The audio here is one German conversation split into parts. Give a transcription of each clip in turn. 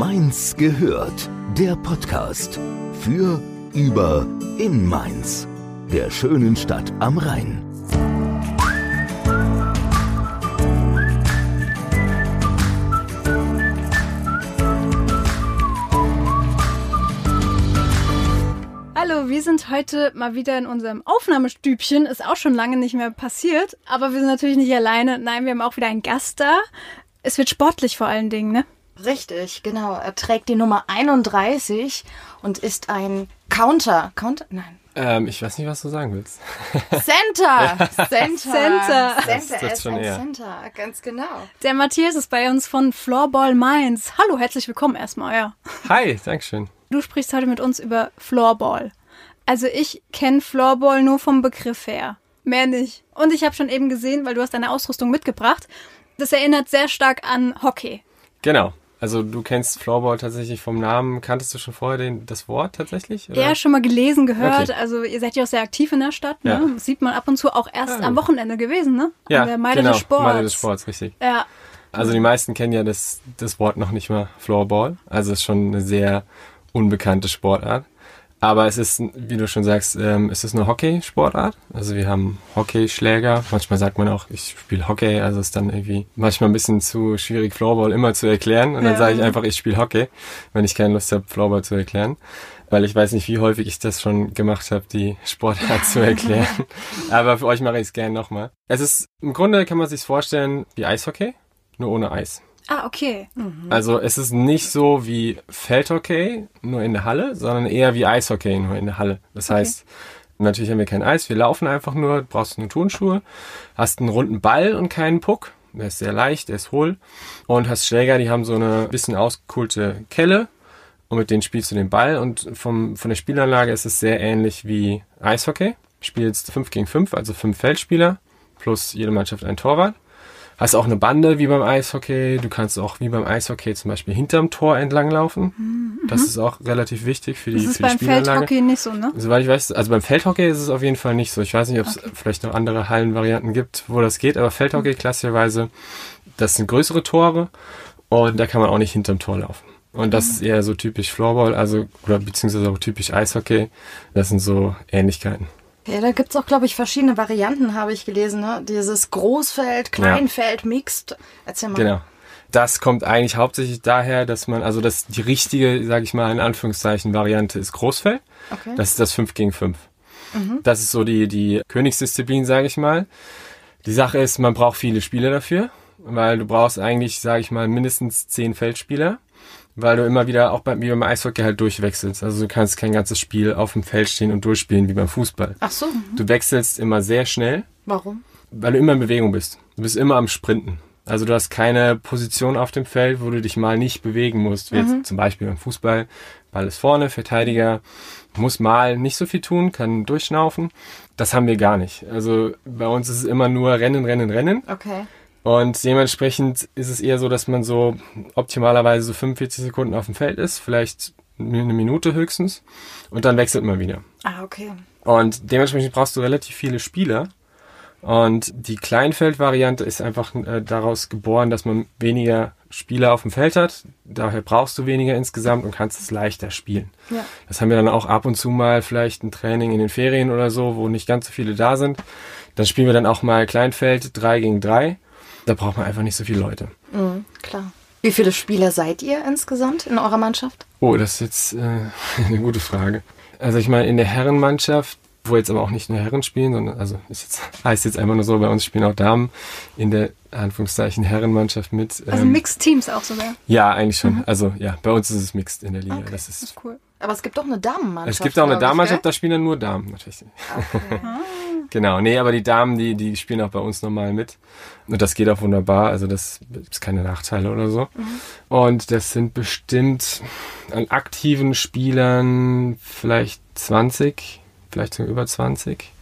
Mainz gehört. Der Podcast für, über, in Mainz. Der schönen Stadt am Rhein. Hallo, wir sind heute mal wieder in unserem Aufnahmestübchen. Ist auch schon lange nicht mehr passiert. Aber wir sind natürlich nicht alleine. Nein, wir haben auch wieder einen Gast da. Es wird sportlich vor allen Dingen, ne? Richtig, genau. Er trägt die Nummer 31 und ist ein Counter. Counter? Nein. Ähm, ich weiß nicht, was du sagen willst. Center! Center! Center. Center, Das er trifft ist schon ein eher. Center, ganz genau. Der Matthias ist bei uns von Floorball Mainz. Hallo, herzlich willkommen erstmal, ja. Hi, Dankeschön. Du sprichst heute mit uns über Floorball. Also ich kenne Floorball nur vom Begriff her. Mehr nicht. Und ich habe schon eben gesehen, weil du hast deine Ausrüstung mitgebracht. Das erinnert sehr stark an Hockey. Genau. Also du kennst Floorball tatsächlich vom Namen. Kanntest du schon vorher den, das Wort tatsächlich? oder? Ja, schon mal gelesen, gehört. Okay. Also ihr seid ja auch sehr aktiv in der Stadt, ne? Ja. Das sieht man ab und zu auch erst Ah. am Wochenende gewesen, ne? ja An der Meile genau. des Sports. Meile des Sports, richtig. Ja. Also die meisten kennen ja das, das Wort noch nicht mal Floorball. Also es ist schon eine sehr unbekannte Sportart. Aber es ist, wie du schon sagst, ähm, es ist eine Hockey-Sportart. Also wir haben Hockeyschläger. Manchmal sagt man auch, ich spiele Hockey. Also ist dann irgendwie manchmal ein bisschen zu schwierig, Floorball immer zu erklären. Und dann Ja. sage ich einfach, ich spiele Hockey, wenn ich keine Lust habe, Floorball zu erklären. Weil ich weiß nicht, wie häufig ich das schon gemacht habe, die Sportart zu erklären. Aber für euch mache ich es gerne nochmal. Es ist, im Grunde kann man sich vorstellen wie Eishockey, nur ohne Eis. Ah, okay. Also es ist nicht so wie Feldhockey, nur in der Halle, sondern eher wie Eishockey, nur in der Halle. Das heißt, natürlich haben wir kein Eis, wir laufen einfach nur, brauchst nur Turnschuhe, hast einen runden Ball und keinen Puck. Der ist sehr leicht, der ist hohl. Und hast Schläger, die haben so eine bisschen ausgekuhlte Kelle. Und mit denen spielst du den Ball. Und vom, von der Spielanlage ist es sehr ähnlich wie Eishockey. Spielst 5 gegen 5, also fünf Feldspieler, plus jede Mannschaft ein Torwart. Hast auch eine Bande wie beim Eishockey. Du kannst auch wie beim Eishockey zum Beispiel hinterm Tor entlang laufen. Das ist auch relativ wichtig für die, Das ist für die beim. Feldhockey nicht so, ne? Soweit ich weiß, also beim Feldhockey ist es auf jeden Fall nicht so. Ich weiß nicht, ob es vielleicht noch andere Hallenvarianten gibt, wo das geht, aber Feldhockey klassischerweise, das sind größere Tore und da kann man auch nicht hinterm Tor laufen. Und das ist eher so typisch Floorball, also oder beziehungsweise auch typisch Eishockey. Das sind so Ähnlichkeiten. Ja, da gibt's auch, glaube ich, verschiedene Varianten, habe ich gelesen. Ne? Dieses Großfeld, Kleinfeld, Mixed. Erzähl mal. Genau. Das kommt eigentlich hauptsächlich daher, dass man, also das die richtige, sage ich mal in Anführungszeichen, Variante ist Großfeld. Okay. Das ist das 5 gegen 5. Das ist so die, die Königsdisziplin, sage ich mal. Die Sache ist, man braucht viele Spieler dafür, weil du brauchst eigentlich, sage ich mal, mindestens zehn Feldspieler, weil du immer wieder auch beim, wie beim Eishockey halt durchwechselst. Also du kannst kein ganzes Spiel auf dem Feld stehen und durchspielen wie beim Fußball. Ach so. Du wechselst immer sehr schnell, Warum? weil du immer in Bewegung bist. Du bist immer am Sprinten. Also du hast keine Position auf dem Feld, wo du dich mal nicht bewegen musst. Wie jetzt zum Beispiel beim Fußball. Ball ist vorne, Verteidiger muss mal nicht so viel tun, kann durchschnaufen. Das haben wir gar nicht. Also bei uns ist es immer nur Rennen, Rennen, Rennen. Okay. Und dementsprechend ist es eher so, dass man so optimalerweise so 45 Sekunden auf dem Feld ist, vielleicht eine Minute höchstens. Und dann wechselt man wieder. Ah, okay. Und dementsprechend brauchst du relativ viele Spieler. Und die Kleinfeld-Variante ist einfach äh, daraus geboren, dass man weniger Spieler auf dem Feld hat. Daher brauchst du weniger insgesamt und kannst es leichter spielen. Ja. Das haben wir dann auch ab und zu mal vielleicht ein Training in den Ferien oder so, wo nicht ganz so viele da sind. Dann spielen wir dann auch mal Kleinfeld 3 gegen 3. Da braucht man einfach nicht so viele Leute. Mhm, klar. Wie viele Spieler seid ihr insgesamt in eurer Mannschaft? Oh, das ist jetzt äh, eine gute Frage. Also ich meine, in der Herrenmannschaft, wo jetzt aber auch nicht nur Herren spielen, sondern also ist jetzt, heißt jetzt einfach nur so, bei uns spielen auch Damen in der Anführungszeichen Herrenmannschaft mit. Also ähm, Mixed Teams auch sogar. Ja, eigentlich schon. Also ja, bei uns ist es mixed in der Liga. Okay, das Das ist, ist cool. Aber es gibt doch eine Damenmannschaft. es gibt auch eine Damenmannschaft, da spielen dann nur Damen natürlich. Okay. Genau, nee, aber die Damen, die, die spielen auch bei uns normal mit. Und das geht auch wunderbar, also das ist keine Nachteile oder so. Und das sind bestimmt an aktiven Spielern vielleicht 20, vielleicht sogar über 20.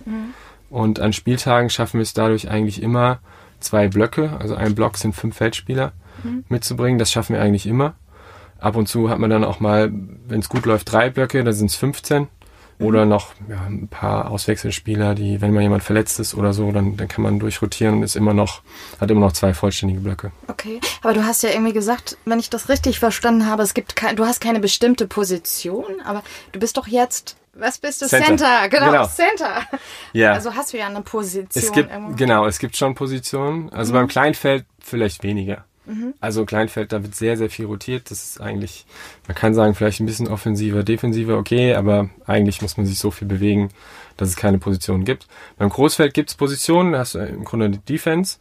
Und an Spieltagen schaffen wir es dadurch eigentlich immer, zwei Blöcke, also ein Block sind fünf Feldspieler, mitzubringen. Das schaffen wir eigentlich immer. Ab und zu hat man dann auch mal, wenn es gut läuft, drei Blöcke, dann sind es 15. Oder noch ja, ein paar Auswechselspieler, die, wenn mal jemand verletzt ist oder so, dann, dann kann man durchrotieren und ist immer noch, hat immer noch zwei vollständige Blöcke. Okay, aber du hast ja irgendwie gesagt, wenn ich das richtig verstanden habe, es gibt kein, du hast keine bestimmte Position, aber du bist doch jetzt was bist du? Center, Center. Genau, genau, Center. Ja. Also hast du ja eine Position. Es gibt, genau, es gibt schon Positionen. Also mhm. beim Kleinfeld vielleicht weniger. Mhm. Also Kleinfeld, da wird sehr, sehr viel rotiert. Das ist eigentlich, man kann sagen, vielleicht ein bisschen offensiver, defensiver, okay, aber eigentlich muss man sich so viel bewegen, dass es keine Positionen gibt. Beim Großfeld gibt es Positionen, da hast du im Grunde die Defense,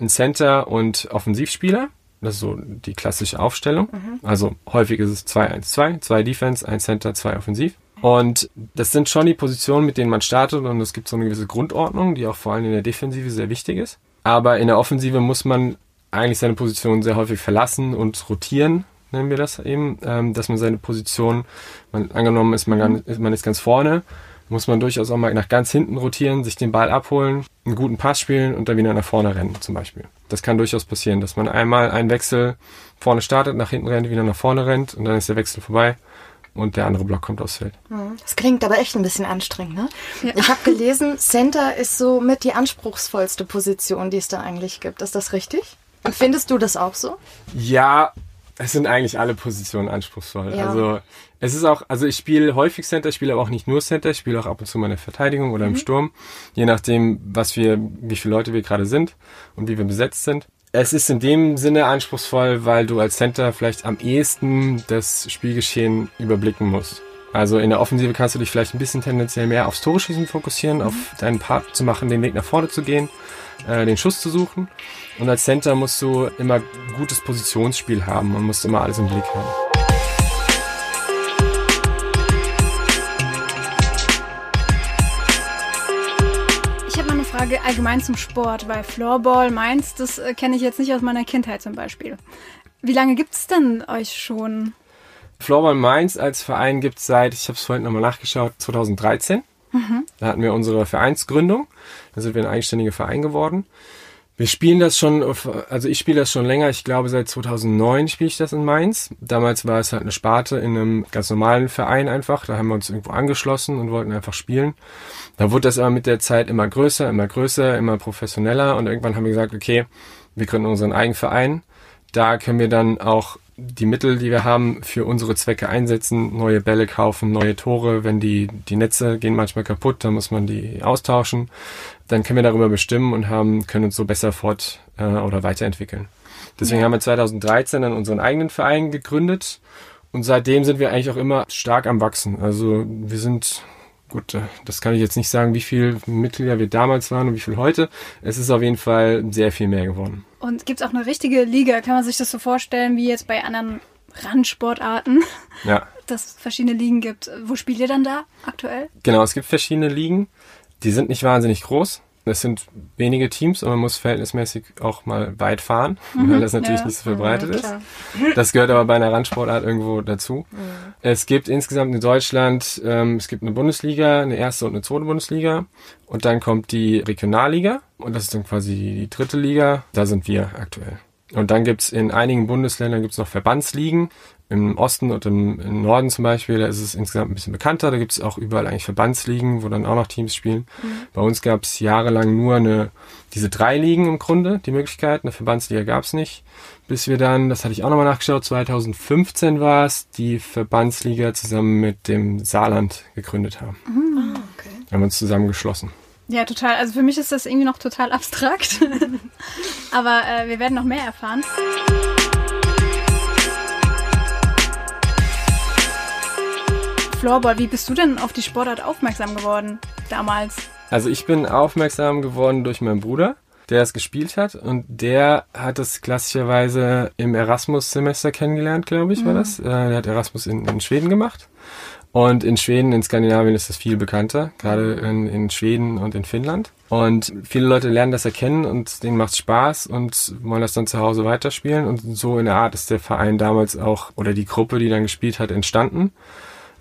ein Center und Offensivspieler. Das ist so die klassische Aufstellung. Mhm. Also häufig ist es 2-1-2, zwei Defense, ein Center, zwei Offensiv. Und das sind schon die Positionen, mit denen man startet und es gibt so eine gewisse Grundordnung, die auch vor allem in der Defensive sehr wichtig ist. Aber in der Offensive muss man eigentlich seine Position sehr häufig verlassen und rotieren, nennen wir das eben, ähm, dass man seine Position, man, angenommen ist man, man ist ganz vorne, muss man durchaus auch mal nach ganz hinten rotieren, sich den Ball abholen, einen guten Pass spielen und dann wieder nach vorne rennen zum Beispiel. Das kann durchaus passieren, dass man einmal einen Wechsel vorne startet, nach hinten rennt, wieder nach vorne rennt und dann ist der Wechsel vorbei und der andere Block kommt aufs Feld. Hm. Das klingt aber echt ein bisschen anstrengend, ne? Ja. Ich habe gelesen, Center ist so mit die anspruchsvollste Position, die es da eigentlich gibt. Ist das richtig? Und findest du das auch so? Ja, es sind eigentlich alle Positionen anspruchsvoll. Ja. Also es ist auch, also ich spiele häufig Center, ich spiele aber auch nicht nur Center, ich spiele auch ab und zu meine Verteidigung oder mhm. im Sturm, je nachdem, was wir, wie viele Leute wir gerade sind und wie wir besetzt sind. Es ist in dem Sinne anspruchsvoll, weil du als Center vielleicht am ehesten das Spielgeschehen überblicken musst. Also in der Offensive kannst du dich vielleicht ein bisschen tendenziell mehr aufs Tore schießen fokussieren, mhm. auf deinen Part zu machen, den Weg nach vorne zu gehen, äh, den Schuss zu suchen. Und als Center musst du immer gutes Positionsspiel haben und musst immer alles im Blick haben. Ich habe mal eine Frage allgemein zum Sport, weil Floorball Mainz, das äh, kenne ich jetzt nicht aus meiner Kindheit zum Beispiel. Wie lange gibt es denn euch schon? Floorball Mainz als Verein gibt es seit, ich habe es vorhin nochmal nachgeschaut, 2013. Mhm. Da hatten wir unsere Vereinsgründung. Da sind wir ein eigenständiger Verein geworden. Wir spielen das schon, also ich spiele das schon länger. Ich glaube, seit 2009 spiele ich das in Mainz. Damals war es halt eine Sparte in einem ganz normalen Verein einfach. Da haben wir uns irgendwo angeschlossen und wollten einfach spielen. Da wurde das aber mit der Zeit immer größer, immer größer, immer professioneller. Und irgendwann haben wir gesagt, okay, wir gründen unseren eigenen Verein. Da können wir dann auch die Mittel, die wir haben, für unsere Zwecke einsetzen, neue Bälle kaufen, neue Tore, wenn die, die Netze gehen manchmal kaputt, dann muss man die austauschen. Dann können wir darüber bestimmen und haben, können uns so besser fort äh, oder weiterentwickeln. Deswegen ja. haben wir 2013 dann unseren eigenen Verein gegründet und seitdem sind wir eigentlich auch immer stark am Wachsen. Also wir sind gut, äh, das kann ich jetzt nicht sagen, wie viel Mitglieder wir damals waren und wie viel heute. Es ist auf jeden Fall sehr viel mehr geworden. Und gibt es auch eine richtige Liga? Kann man sich das so vorstellen, wie jetzt bei anderen Randsportarten? Ja. Dass es verschiedene Ligen gibt. Wo spielt ihr dann da aktuell? Genau, es gibt verschiedene Ligen. Die sind nicht wahnsinnig groß. Es sind wenige Teams und man muss verhältnismäßig auch mal weit fahren, mhm. weil das natürlich ja. nicht so verbreitet ja, ist. Das gehört aber bei einer Randsportart irgendwo dazu. Mhm. Es gibt insgesamt in Deutschland, ähm, es gibt eine Bundesliga, eine erste und eine zweite Bundesliga und dann kommt die Regionalliga und das ist dann quasi die dritte Liga. Da sind wir aktuell. Und dann gibt's in einigen Bundesländern gibt's noch Verbandsligen im Osten und im, im, Norden zum Beispiel, da ist es insgesamt ein bisschen bekannter. Da gibt es auch überall eigentlich Verbandsligen, wo dann auch noch Teams spielen. Mhm. Bei uns gab es jahrelang nur eine, diese drei Ligen im Grunde, die Möglichkeit. Eine Verbandsliga gab es nicht. Bis wir dann, das hatte ich auch nochmal nachgeschaut, 2015 war es, die Verbandsliga zusammen mit dem Saarland gegründet haben. Mhm. Ah, okay. Wir haben uns zusammengeschlossen. Ja, total. Also für mich ist das irgendwie noch total abstrakt. Aber äh, wir werden noch mehr erfahren. Floorball, wie bist du denn auf die Sportart aufmerksam geworden damals? Also ich bin aufmerksam geworden durch meinen Bruder, der es gespielt hat und der hat es klassischerweise im Erasmus-Semester kennengelernt, glaube ich, war mhm. das. Äh, er hat Erasmus in, in Schweden gemacht. Und in Schweden, in Skandinavien ist das viel bekannter, gerade in, in Schweden und in Finnland. Und viele Leute lernen das erkennen und denen macht Spaß und wollen das dann zu Hause weiterspielen. Und so in der Art ist der Verein damals auch, oder die Gruppe, die dann gespielt hat, entstanden.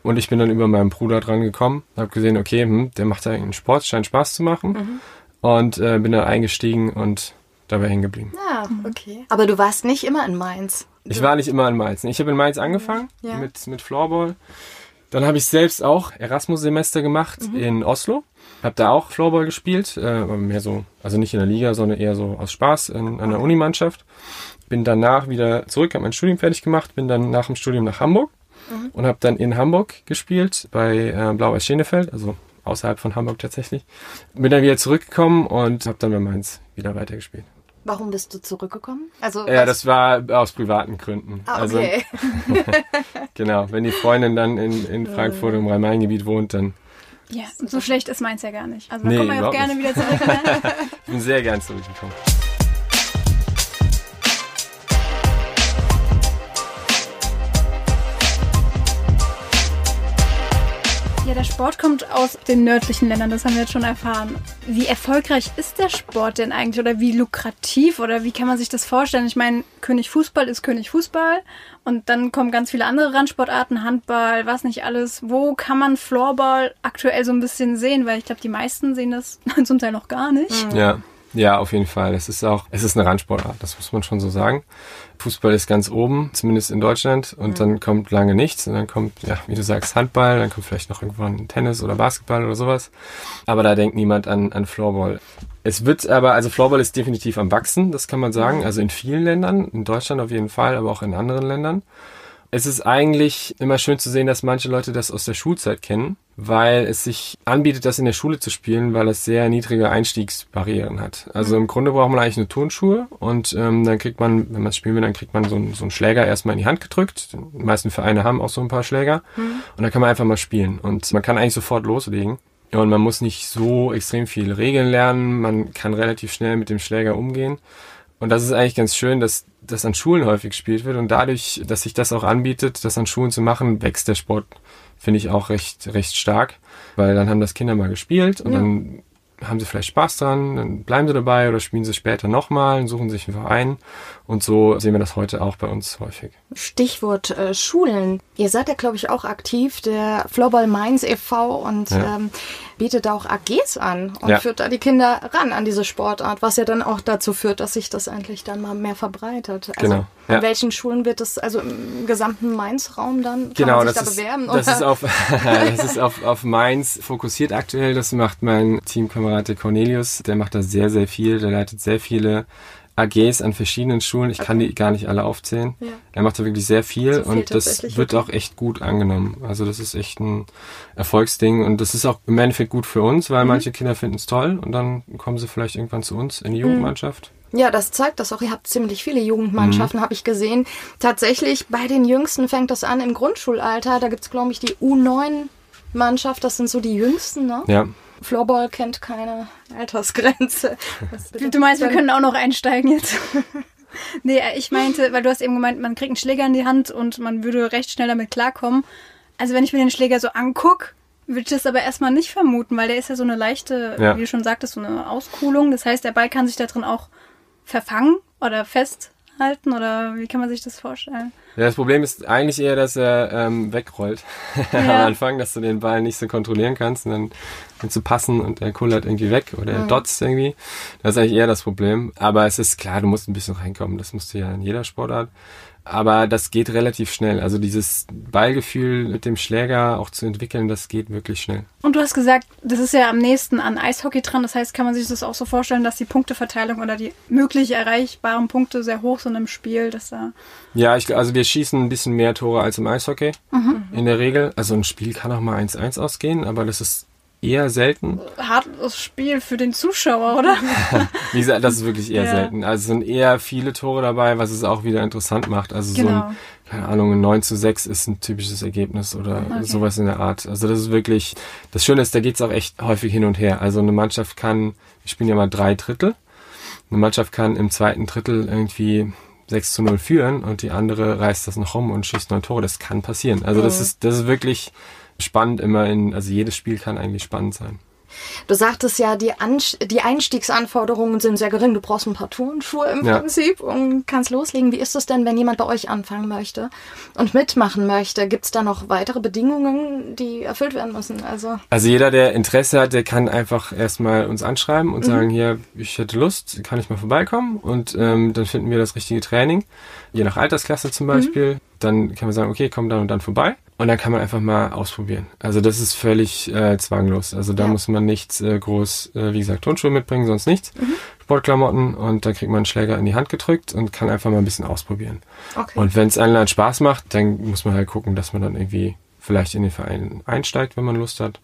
Und ich bin dann über meinen Bruder dran gekommen, habe gesehen, okay, hm, der macht da einen Sport, scheint Spaß zu machen. Mhm. Und äh, bin dann eingestiegen und dabei hängen geblieben. Ja, ah, okay. Aber du warst nicht immer in Mainz. Ich war nicht immer in Mainz. Ich habe in Mainz angefangen ja. mit, mit Floorball. Dann habe ich selbst auch Erasmus-Semester gemacht mhm. in Oslo. Habe da auch Floorball gespielt, äh, mehr so, also nicht in der Liga, sondern eher so aus Spaß in, an der Unimannschaft. Bin danach wieder zurück, habe mein Studium fertig gemacht, bin dann nach dem Studium nach Hamburg mhm. und habe dann in Hamburg gespielt bei äh, Blau-Weiß Schenefeld, also außerhalb von Hamburg tatsächlich. Bin dann wieder zurückgekommen und habe dann bei Mainz wieder weitergespielt. Warum bist du zurückgekommen? Also ja, das war aus privaten Gründen. Ah, also, okay. Also, genau, wenn die Freundin dann in, in Frankfurt im Rhein-Main-Gebiet wohnt, dann. Ja, so schlecht ist meins ja gar nicht. Also da nee, kommen wir auch gerne nicht. wieder zurück. ich bin sehr gern zurückgekommen. Der Sport kommt aus den nördlichen Ländern, das haben wir jetzt schon erfahren. Wie erfolgreich ist der Sport denn eigentlich oder wie lukrativ oder wie kann man sich das vorstellen? Ich meine, König Fußball ist König Fußball und dann kommen ganz viele andere Randsportarten, Handball, was nicht alles. Wo kann man Floorball aktuell so ein bisschen sehen? Weil ich glaube, die meisten sehen das zum Teil noch gar nicht. Ja. Ja, auf jeden Fall. Es ist auch, es ist eine Randsportart, das muss man schon so sagen. Fußball ist ganz oben, zumindest in Deutschland, und mhm. dann kommt lange nichts, und dann kommt, ja, wie du sagst, Handball, dann kommt vielleicht noch irgendwann Tennis oder Basketball oder sowas. Aber da denkt niemand an, an Floorball. Es wird aber, also Floorball ist definitiv am Wachsen, das kann man sagen. Mhm. Also in vielen Ländern, in Deutschland auf jeden Fall, aber auch in anderen Ländern. Es ist eigentlich immer schön zu sehen, dass manche Leute das aus der Schulzeit kennen, weil es sich anbietet, das in der Schule zu spielen, weil es sehr niedrige Einstiegsbarrieren hat. Also im Grunde braucht man eigentlich eine Turnschuhe und ähm, dann kriegt man, wenn man es spielen will, dann kriegt man so, einen, so einen Schläger erstmal in die Hand gedrückt. Die meisten Vereine haben auch so ein paar Schläger mhm. und dann kann man einfach mal spielen und man kann eigentlich sofort loslegen. Und man muss nicht so extrem viel Regeln lernen, man kann relativ schnell mit dem Schläger umgehen. Und das ist eigentlich ganz schön, dass das an Schulen häufig gespielt wird. Und dadurch, dass sich das auch anbietet, das an Schulen zu machen, wächst der Sport, finde ich auch recht, recht stark. Weil dann haben das Kinder mal gespielt und ja. dann haben sie vielleicht Spaß dran, dann bleiben sie dabei oder spielen sie später nochmal und suchen sich einen Verein. Und so sehen wir das heute auch bei uns häufig. Stichwort äh, Schulen. Ihr seid ja, glaube ich, auch aktiv, der Floorball Mainz e.V. und ja. ähm, bietet da auch AGs an und ja. führt da die Kinder ran an diese Sportart, was ja dann auch dazu führt, dass sich das endlich dann mal mehr verbreitet. Also genau. Ja. An welchen Schulen wird das, also im gesamten Mainz-Raum dann? Kann genau, man sich das da ist, bewerben? Das ist, auf, das ist auf, auf Mainz fokussiert aktuell. Das macht mein Teamkamerad Cornelius. Der macht da sehr, sehr viel. Der leitet sehr viele AGs an verschiedenen Schulen. Ich okay. kann die gar nicht alle aufzählen. Ja. Er macht da wirklich sehr viel, so viel und das wird auch echt gut angenommen. Also das ist echt ein Erfolgsding und das ist auch im Endeffekt gut für uns, weil mhm. manche Kinder finden es toll und dann kommen sie vielleicht irgendwann zu uns in die mhm. Ja, das zeigt das auch. Ihr habt ziemlich viele Jugendmannschaften, mhm. habe ich gesehen. Tatsächlich, bei den Jüngsten fängt das an im Grundschulalter. Da gibt's glaube ich, die U9-Mannschaft. Das sind so die Jüngsten, ne? Ja. Floorball kennt keine Altersgrenze. Du meinst, wir können auch noch einsteigen jetzt? nee, ich meinte, weil du hast eben gemeint, man kriegt einen Schläger in die Hand und man würde recht schnell damit klarkommen. Also wenn ich mir den Schläger so angucke, würde ich das aber erstmal nicht vermuten, weil der ist ja so eine leichte, ja. wie du schon sagtest, so eine Auskuhlung. Das heißt, der Ball kann sich da drin auch verfangen oder festhalten oder wie kann man sich das vorstellen? Ja, das Problem ist eigentlich eher, dass er ähm, wegrollt ja. am Anfang, dass du den Ball nicht so kontrollieren kannst und dann willst du passen und er kullert irgendwie weg oder er mhm. dotzt irgendwie. Das ist eigentlich eher das Problem. Aber es ist klar, du musst ein bisschen reinkommen. Das musst du ja in jeder Sportart. Aber das geht relativ schnell. Also dieses Ballgefühl mit dem Schläger auch zu entwickeln, das geht wirklich schnell. Und du hast gesagt, das ist ja am nächsten an Eishockey dran. Das heißt, kann man sich das auch so vorstellen, dass die Punkteverteilung oder die möglich erreichbaren Punkte sehr hoch sind im Spiel, dass da ja, ich, also wir schießen ein bisschen mehr Tore als im Eishockey mhm. in der Regel. Also ein Spiel kann auch mal 1-1 ausgehen, aber das ist eher selten. Hartes Spiel für den Zuschauer, oder? Wie gesagt, das ist wirklich eher ja. selten. Also es sind eher viele Tore dabei, was es auch wieder interessant macht. Also genau. so ein, keine Ahnung, ein 9 zu 6 ist ein typisches Ergebnis oder okay. sowas in der Art. Also das ist wirklich, das Schöne ist, da geht's auch echt häufig hin und her. Also eine Mannschaft kann, wir spielen ja mal drei Drittel. Eine Mannschaft kann im zweiten Drittel irgendwie 6 zu 0 führen und die andere reißt das noch rum und schießt neun Tore. Das kann passieren. Also das ist, das ist wirklich spannend immer in, also jedes Spiel kann eigentlich spannend sein. Du sagtest ja, die, die Einstiegsanforderungen sind sehr gering. Du brauchst ein paar Turnschuhe im ja. Prinzip und kannst loslegen. Wie ist es denn, wenn jemand bei euch anfangen möchte und mitmachen möchte? Gibt es da noch weitere Bedingungen, die erfüllt werden müssen? Also, also jeder, der Interesse hat, der kann einfach erstmal uns anschreiben und mhm. sagen, hier, ich hätte Lust, kann ich mal vorbeikommen? Und ähm, dann finden wir das richtige Training, je nach Altersklasse zum Beispiel. Mhm. Dann kann man sagen, okay, komm dann und dann vorbei. Und dann kann man einfach mal ausprobieren. Also das ist völlig äh, zwanglos. Also da ja. muss man nichts äh, groß, äh, wie gesagt, Turnschuhe mitbringen, sonst nichts. Mhm. Sportklamotten und dann kriegt man einen Schläger in die Hand gedrückt und kann einfach mal ein bisschen ausprobieren. Okay. Und wenn es einem dann Spaß macht, dann muss man halt gucken, dass man dann irgendwie vielleicht in den Verein einsteigt, wenn man Lust hat.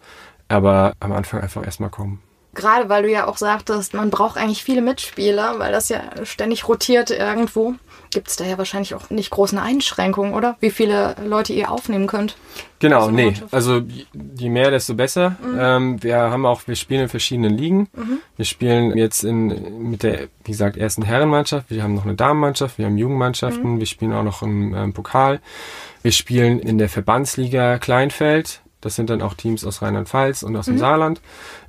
Aber am Anfang einfach erstmal kommen. Gerade weil du ja auch sagtest, man braucht eigentlich viele Mitspieler, weil das ja ständig rotiert irgendwo. Gibt es da ja wahrscheinlich auch nicht große Einschränkungen, oder? Wie viele Leute ihr aufnehmen könnt? Genau, nee. Also je mehr, desto besser. Mhm. Ähm, wir haben auch, wir spielen in verschiedenen Ligen. Mhm. Wir spielen jetzt in, mit der, wie gesagt, ersten Herrenmannschaft. Wir haben noch eine Damenmannschaft, wir haben Jugendmannschaften, mhm. wir spielen auch noch im ähm, Pokal. Wir spielen in der Verbandsliga Kleinfeld. Das sind dann auch Teams aus Rheinland-Pfalz und aus dem mhm. Saarland.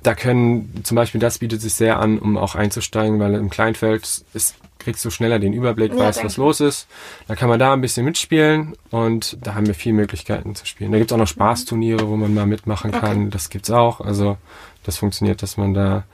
Da können zum Beispiel, das bietet sich sehr an, um auch einzusteigen, weil im Kleinfeld ist, kriegst du schneller den Überblick, ja, weißt, was los ist. Da kann man da ein bisschen mitspielen und da haben wir viele Möglichkeiten zu spielen. Da gibt es auch noch Spaßturniere, wo man mal mitmachen kann. Okay. Das gibt's auch. Also das funktioniert, dass man da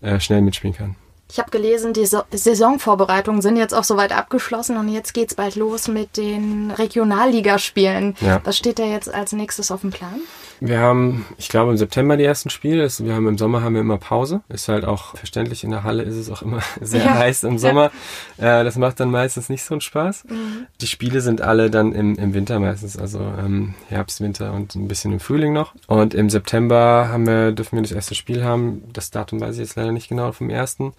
äh, schnell mitspielen kann. Ich habe gelesen, die so Saisonvorbereitungen sind jetzt auch soweit abgeschlossen und jetzt geht's bald los mit den Regionalligaspielen. Ja. Was steht da jetzt als nächstes auf dem Plan? Wir haben, ich glaube, im September die ersten Spiele. Wir haben im Sommer haben wir immer Pause. Ist halt auch verständlich. In der Halle ist es auch immer sehr ja. heiß im Sommer. Ja. Äh, das macht dann meistens nicht so einen Spaß. Mhm. Die Spiele sind alle dann im, im Winter meistens, also ähm, Herbst, Winter und ein bisschen im Frühling noch. Und im September haben wir, dürfen wir das erste Spiel haben. Das Datum weiß ich jetzt leider nicht genau vom ersten.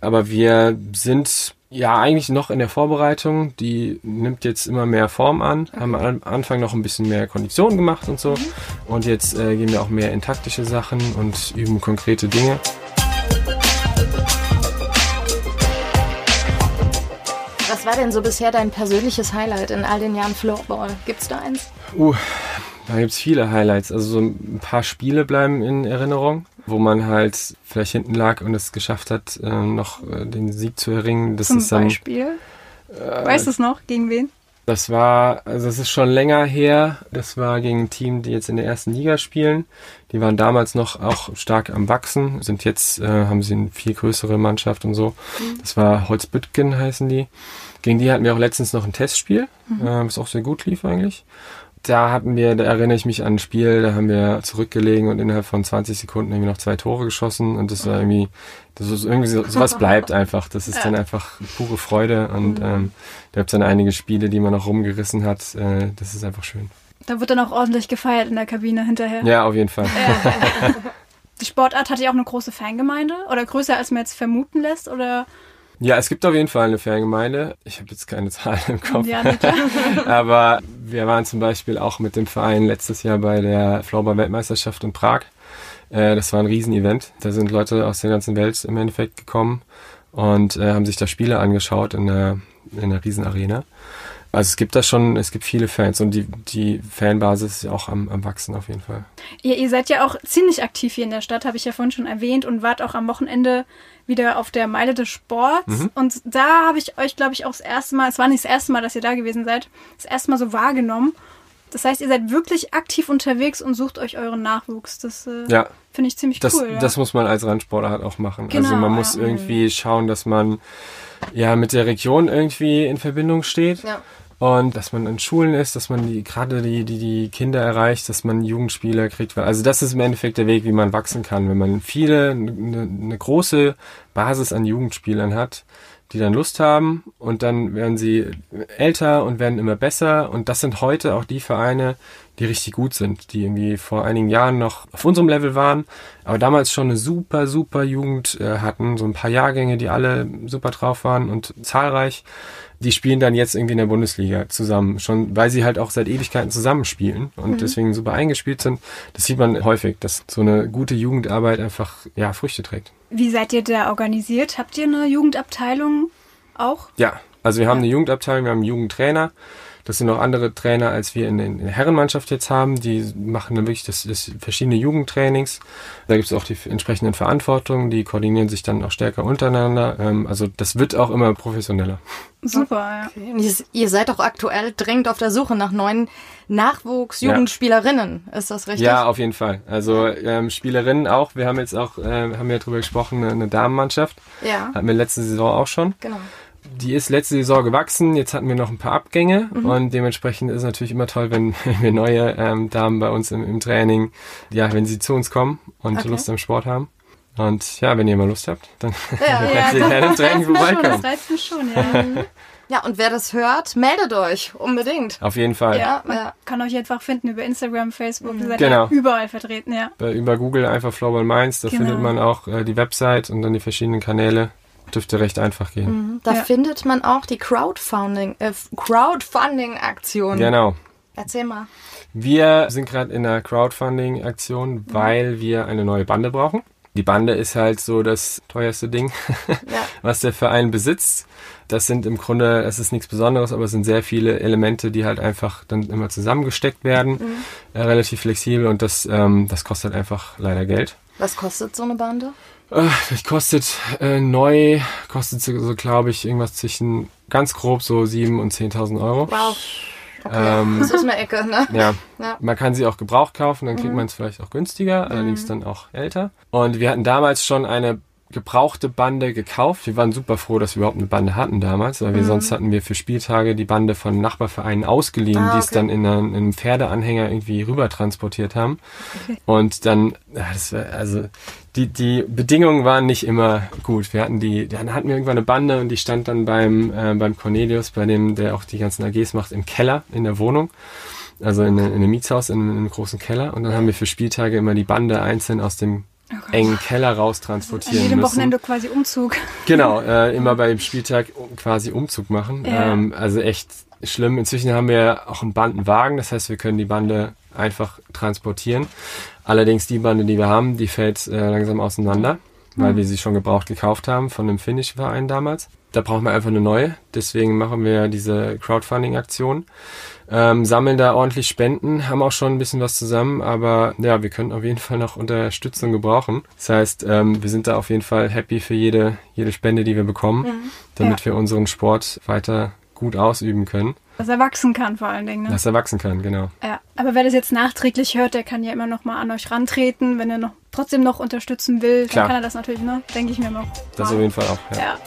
Aber wir sind ja, eigentlich noch in der Vorbereitung. Die nimmt jetzt immer mehr Form an. Okay. Haben am Anfang noch ein bisschen mehr Konditionen gemacht und so. Mhm. Und jetzt äh, gehen wir auch mehr in taktische Sachen und üben konkrete Dinge. Was war denn so bisher dein persönliches Highlight in all den Jahren Floorball? Gibt's da eins? Uh, da gibt's viele Highlights. Also so ein paar Spiele bleiben in Erinnerung wo man halt vielleicht hinten lag und es geschafft hat, äh, noch äh, den Sieg zu erringen. Das Zum ist dann, Beispiel? Äh, weißt du es noch? Gegen wen? Das war, also es ist schon länger her. Das war gegen ein Team, die jetzt in der ersten Liga spielen. Die waren damals noch auch stark am Wachsen, sind jetzt, äh, haben sie eine viel größere Mannschaft und so. Mhm. Das war Holzbüttgen heißen die. Gegen die hatten wir auch letztens noch ein Testspiel, mhm. äh, was auch sehr gut lief eigentlich da hatten wir, da erinnere ich mich an ein Spiel, da haben wir zurückgelegen und innerhalb von 20 Sekunden irgendwie noch zwei Tore geschossen und das war irgendwie, das ist irgendwie so, sowas bleibt einfach. Das ist dann einfach pure Freude und mhm. ähm, da gibt es dann einige Spiele, die man noch rumgerissen hat. Äh, das ist einfach schön. Da wird dann auch ordentlich gefeiert in der Kabine hinterher. Ja, auf jeden Fall. Die Sportart hat ja auch eine große Fangemeinde oder größer als man jetzt vermuten lässt oder ja, es gibt auf jeden Fall eine Fangemeinde. Ich habe jetzt keine Zahlen im Kopf. Ja, Aber wir waren zum Beispiel auch mit dem Verein letztes Jahr bei der Floorball-Weltmeisterschaft in Prag. Äh, das war ein Riesenevent. Da sind Leute aus der ganzen Welt im Endeffekt gekommen und äh, haben sich da Spiele angeschaut in der, in der Riesenarena. Also es gibt da schon, es gibt viele Fans und die, die Fanbasis ist ja auch am, am Wachsen auf jeden Fall. Ja, ihr seid ja auch ziemlich aktiv hier in der Stadt, habe ich ja vorhin schon erwähnt und wart auch am Wochenende wieder auf der Meile des Sports. Mhm. Und da habe ich euch, glaube ich, auch das erste Mal, es war nicht das erste Mal, dass ihr da gewesen seid, das erste Mal so wahrgenommen. Das heißt, ihr seid wirklich aktiv unterwegs und sucht euch euren Nachwuchs. Das äh, ja. finde ich ziemlich das, cool. Ja. Das muss man als Randsportart auch machen. Genau, also man muss ja. irgendwie schauen, dass man ja mit der Region irgendwie in Verbindung steht. Ja und dass man in Schulen ist, dass man die, gerade die, die, die Kinder erreicht, dass man Jugendspieler kriegt. Also das ist im Endeffekt der Weg, wie man wachsen kann. Wenn man viele, eine, eine große Basis an Jugendspielern hat, die dann Lust haben und dann werden sie älter und werden immer besser und das sind heute auch die Vereine, die richtig gut sind, die irgendwie vor einigen Jahren noch auf unserem Level waren, aber damals schon eine super, super Jugend äh, hatten, so ein paar Jahrgänge, die alle super drauf waren und zahlreich die spielen dann jetzt irgendwie in der Bundesliga zusammen, schon weil sie halt auch seit Ewigkeiten zusammenspielen und mhm. deswegen super eingespielt sind. Das sieht man häufig, dass so eine gute Jugendarbeit einfach ja Früchte trägt. Wie seid ihr da organisiert? Habt ihr eine Jugendabteilung auch? Ja, also wir haben eine Jugendabteilung, wir haben einen Jugendtrainer. Das sind auch andere Trainer, als wir in, in der Herrenmannschaft jetzt haben. Die machen dann wirklich das, das verschiedene Jugendtrainings. Da gibt es auch die entsprechenden Verantwortungen, die koordinieren sich dann auch stärker untereinander. Ähm, also das wird auch immer professioneller. Super, okay. ja. Ihr seid auch aktuell dringend auf der Suche nach neuen Nachwuchs-Jugendspielerinnen, ja. ist das richtig? Ja, auf jeden Fall. Also ähm, Spielerinnen auch. Wir haben jetzt auch, äh, haben ja drüber gesprochen, eine, eine Damenmannschaft. Ja. Hatten wir letzte Saison auch schon. Genau. Die ist letzte Saison gewachsen. Jetzt hatten wir noch ein paar Abgänge mhm. und dementsprechend ist es natürlich immer toll, wenn, wenn wir neue ähm, Damen bei uns im, im, Training, ja, wenn sie zu uns kommen und okay. Lust am Sport haben. Und ja, wenn ihr mal Lust habt, dann ja, ja, ja, gerne im Training vorbeikommen. Das reizt mich schon, ja. Ja, und wer das hört, meldet euch unbedingt. Auf jeden Fall. Ja, man ja. kann euch einfach finden über Instagram, Facebook, mhm. seid genau. überall vertreten, ja. Über Google einfach Floorball Mainz, da genau. findet man auch äh, die Website und dann die verschiedenen Kanäle. Dürfte recht einfach gehen. Mhm. Da ja. findet man auch die Crowdfunding, äh, Crowdfunding-Aktion. Genau. Erzähl mal. Wir sind gerade in einer Crowdfunding-Aktion, mhm. weil wir eine neue Bande brauchen. Die Bande ist halt so das teuerste Ding, ja. was der Verein besitzt. Das sind im Grunde, es ist nichts Besonderes, aber es sind sehr viele Elemente, die halt einfach dann immer zusammengesteckt werden, mhm. äh, relativ flexibel und das, ähm, das kostet einfach leider Geld. Was kostet so eine Bande? Äh, das kostet äh, neu, kostet so, so glaube ich, irgendwas zwischen ganz grob so 7.000 und 10.000 Euro. Wow. Okay. Ähm, das ist eine Ecke, ne? Ja. ja. Man kann sie auch gebraucht kaufen, dann kriegt mhm. man es vielleicht auch günstiger, mhm. allerdings dann auch älter. Und wir hatten damals schon eine gebrauchte Bande gekauft. Wir waren super froh, dass wir überhaupt eine Bande hatten damals, weil wir mhm. sonst hatten wir für Spieltage die Bande von Nachbarvereinen ausgeliehen, ah, okay. die es dann in, einen, in Pferdeanhänger irgendwie rüber transportiert haben. Okay. Und dann, das war, also die, die Bedingungen waren nicht immer gut. Wir hatten die, dann hatten wir irgendwann eine Bande und die stand dann beim, äh, beim Cornelius, bei dem, der auch die ganzen AGs macht, im Keller in der Wohnung. Also in, in einem Mietshaus, in, in einem großen Keller. Und dann haben wir für Spieltage immer die Bande einzeln aus dem oh engen Keller raus transportieren An jedem müssen. Wochenende quasi Umzug. Genau, äh, immer bei dem Spieltag quasi Umzug machen. Ja. Ähm, also echt schlimm. Inzwischen haben wir auch einen Bandenwagen, das heißt, wir können die Bande einfach transportieren. Allerdings die Bande, die wir haben, die fällt äh, langsam auseinander, weil mhm. wir sie schon gebraucht gekauft haben von einem finnischen Verein damals. Da brauchen wir einfach eine neue. Deswegen machen wir diese Crowdfunding-Aktion. Ähm, sammeln da ordentlich Spenden, haben auch schon ein bisschen was zusammen, aber ja, wir können auf jeden Fall noch Unterstützung gebrauchen. Das heißt, ähm, wir sind da auf jeden Fall happy für jede, jede Spende, die wir bekommen, mhm. damit ja. wir unseren Sport weiter gut ausüben können. Dass er wachsen kann vor allen Dingen. Ne? Dass er wachsen kann, genau. Ja, aber wer das jetzt nachträglich hört, der kann ja immer noch mal an euch rantreten, wenn er noch trotzdem noch unterstützen will, Klar. dann kann er das natürlich, ne? Denke ich mir noch. Das auf jeden Fall auch, ja. ja.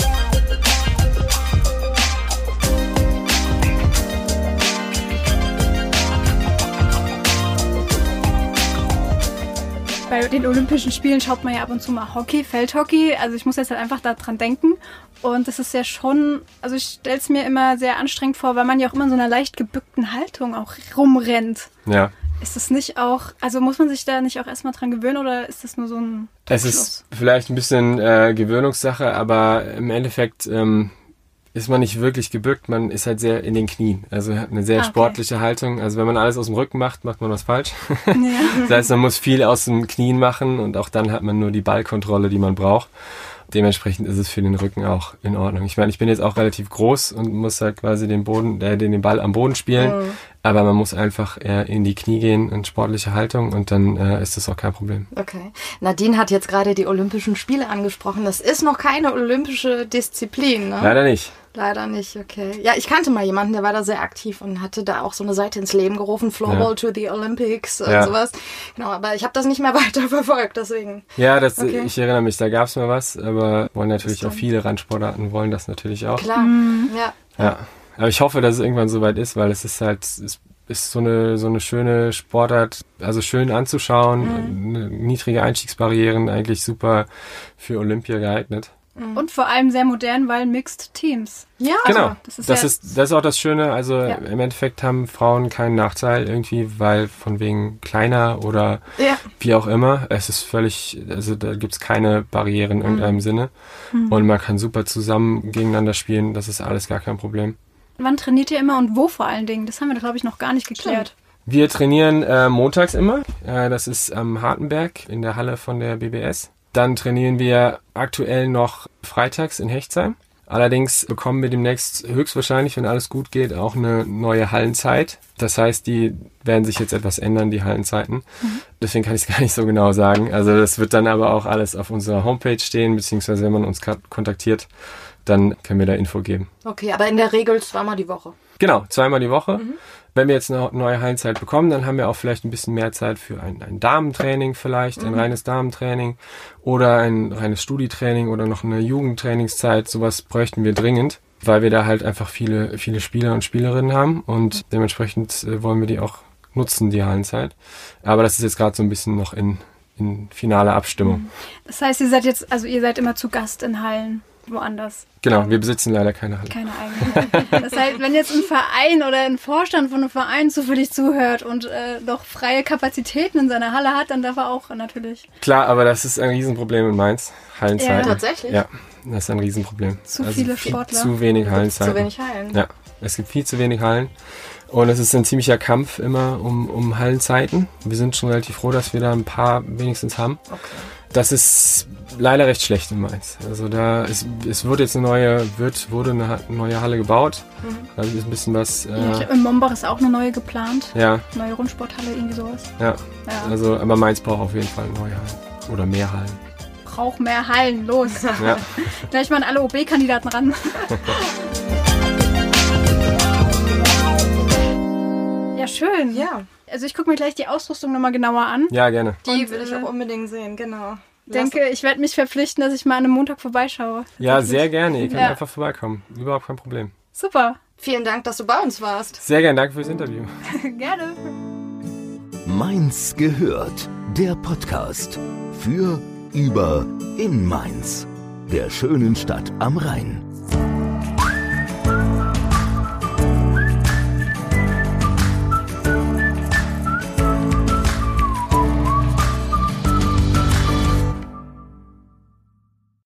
bei den Olympischen Spielen schaut man ja ab und zu mal Hockey, Feldhockey. Also ich muss jetzt halt einfach daran denken. Und das ist ja schon, also ich stelle es mir immer sehr anstrengend vor, weil man ja auch immer in so einer leicht gebückten Haltung auch rumrennt. Ja. Ist das nicht auch, also muss man sich da nicht auch erstmal dran gewöhnen oder ist das nur so ein. Es ist vielleicht ein bisschen äh, Gewöhnungssache, aber im Endeffekt ähm, ist man nicht wirklich gebückt, man ist halt sehr in den Knien. Also hat eine sehr ah, okay. sportliche Haltung. Also wenn man alles aus dem Rücken macht, macht man was falsch. Ja. das heißt, man muss viel aus dem Knien machen und auch dann hat man nur die Ballkontrolle, die man braucht. Dementsprechend ist es für den Rücken auch in Ordnung. Ich meine, ich bin jetzt auch relativ groß und muss halt quasi den Boden, äh, den, den Ball am Boden spielen. Mhm. Aber man muss einfach eher in die Knie gehen in sportliche Haltung und dann äh, ist das auch kein Problem. Okay. Nadine hat jetzt gerade die Olympischen Spiele angesprochen. Das ist noch keine olympische Disziplin, ne? Leider nicht. Leider nicht, okay. Ja, ich kannte mal jemanden, der war da sehr aktiv und hatte da auch so eine Seite ins Leben gerufen, Floorball ja. to the Olympics und ja. sowas. Genau, aber ich habe das nicht mehr weiter verfolgt, deswegen. Ja, das, okay. ich erinnere mich, da gab es mal was, aber wollen natürlich auch viele Randsportarten wollen das natürlich auch. Klar, mhm. ja. Ja, aber ich hoffe, dass es irgendwann soweit ist, weil es ist halt, es ist so eine, so eine schöne Sportart, also schön anzuschauen, mhm. niedrige Einstiegsbarrieren, eigentlich super für Olympia geeignet. Mhm. Und vor allem sehr modern, weil Mixed Teams. Ja, genau. Also, das, ist, das, ist, das ist auch das Schöne. Also ja. im Endeffekt haben Frauen keinen Nachteil irgendwie, weil von wegen kleiner oder ja. wie auch immer. Es ist völlig, also da gibt es keine Barrieren in irgendeinem mhm. Sinne. Mhm. Und man kann super zusammen gegeneinander spielen. Das ist alles gar kein Problem. Wann trainiert ihr immer und wo vor allen Dingen? Das haben wir, glaube ich, noch gar nicht geklärt. Stimmt. Wir trainieren äh, montags immer. Äh, das ist am Hartenberg in der Halle von der BBS. Dann trainieren wir aktuell noch freitags in Hechtsheim. Allerdings bekommen wir demnächst höchstwahrscheinlich, wenn alles gut geht, auch eine neue Hallenzeit. Das heißt, die werden sich jetzt etwas ändern, die Hallenzeiten. Mhm. Deswegen kann ich es gar nicht so genau sagen. Also das wird dann aber auch alles auf unserer Homepage stehen, beziehungsweise wenn man uns kontaktiert, dann können wir da Info geben. Okay, aber in der Regel zweimal die Woche. Genau, zweimal die Woche. Mhm. Wenn wir jetzt eine neue Hallenzeit bekommen, dann haben wir auch vielleicht ein bisschen mehr Zeit für ein, ein Damentraining vielleicht, mhm. ein reines Damentraining oder ein reines Studietraining oder noch eine Jugendtrainingszeit. Sowas bräuchten wir dringend. weil wir da halt einfach viele, viele Spieler und Spielerinnen haben und dementsprechend äh, wollen wir die auch nutzen, die Hallenzeit. Aber das ist jetzt gerade so ein bisschen noch in, in finaler Abstimmung. Das heißt, ihr seid jetzt, also ihr seid immer zu Gast in Hallen woanders. Genau, wir besitzen leider keine Halle. Keine eigene. das heißt, wenn jetzt ein Verein oder ein Vorstand von einem Verein zufällig zuhört und äh, noch freie Kapazitäten in seiner Halle hat, dann darf er auch natürlich. Klar, aber das ist ein Riesenproblem in Mainz. Hallenzeiten. Ja, tatsächlich. Ja, das ist ein Riesenproblem. Zu also viele Sportler. Zu wenig Hallenzeiten. Zu wenig Hallen. Ja, es gibt viel zu wenig Hallen. Und es ist ein ziemlicher Kampf immer um, um Hallenzeiten. Wir sind schon relativ froh, dass wir da ein paar wenigstens haben. Okay. Das ist leider recht schlecht in Mainz. Also da ist, es wird jetzt eine neue, wird, wurde eine neue Halle gebaut. Mhm. Da ist ein bisschen was. Äh, glaube, in Mombach ist auch eine neue geplant. Ja. Neue Rundsporthalle, irgendwie sowas. Ja. ja. Also, aber Mainz braucht auf jeden Fall neue Hallen. Oder mehr Hallen. Braucht mehr Hallen, los. Ja. Gleich mal an alle OB-Kandidaten ran. ja, schön. Ja. Also ich gucke mir gleich die Ausrüstung nochmal genauer an. Ja, gerne. Die Und, will ich auch unbedingt sehen, genau denke, ich werde mich verpflichten, dass ich mal an einem Montag vorbeischaue. Ja, sehr gerne. Ihr könnt ja. einfach vorbeikommen. Überhaupt kein Problem. Super. Vielen Dank, dass du bei uns warst. Sehr gerne. Danke fürs Interview. gerne. Mainz gehört. Der Podcast. Für, über, in Mainz. Der schönen Stadt am Rhein.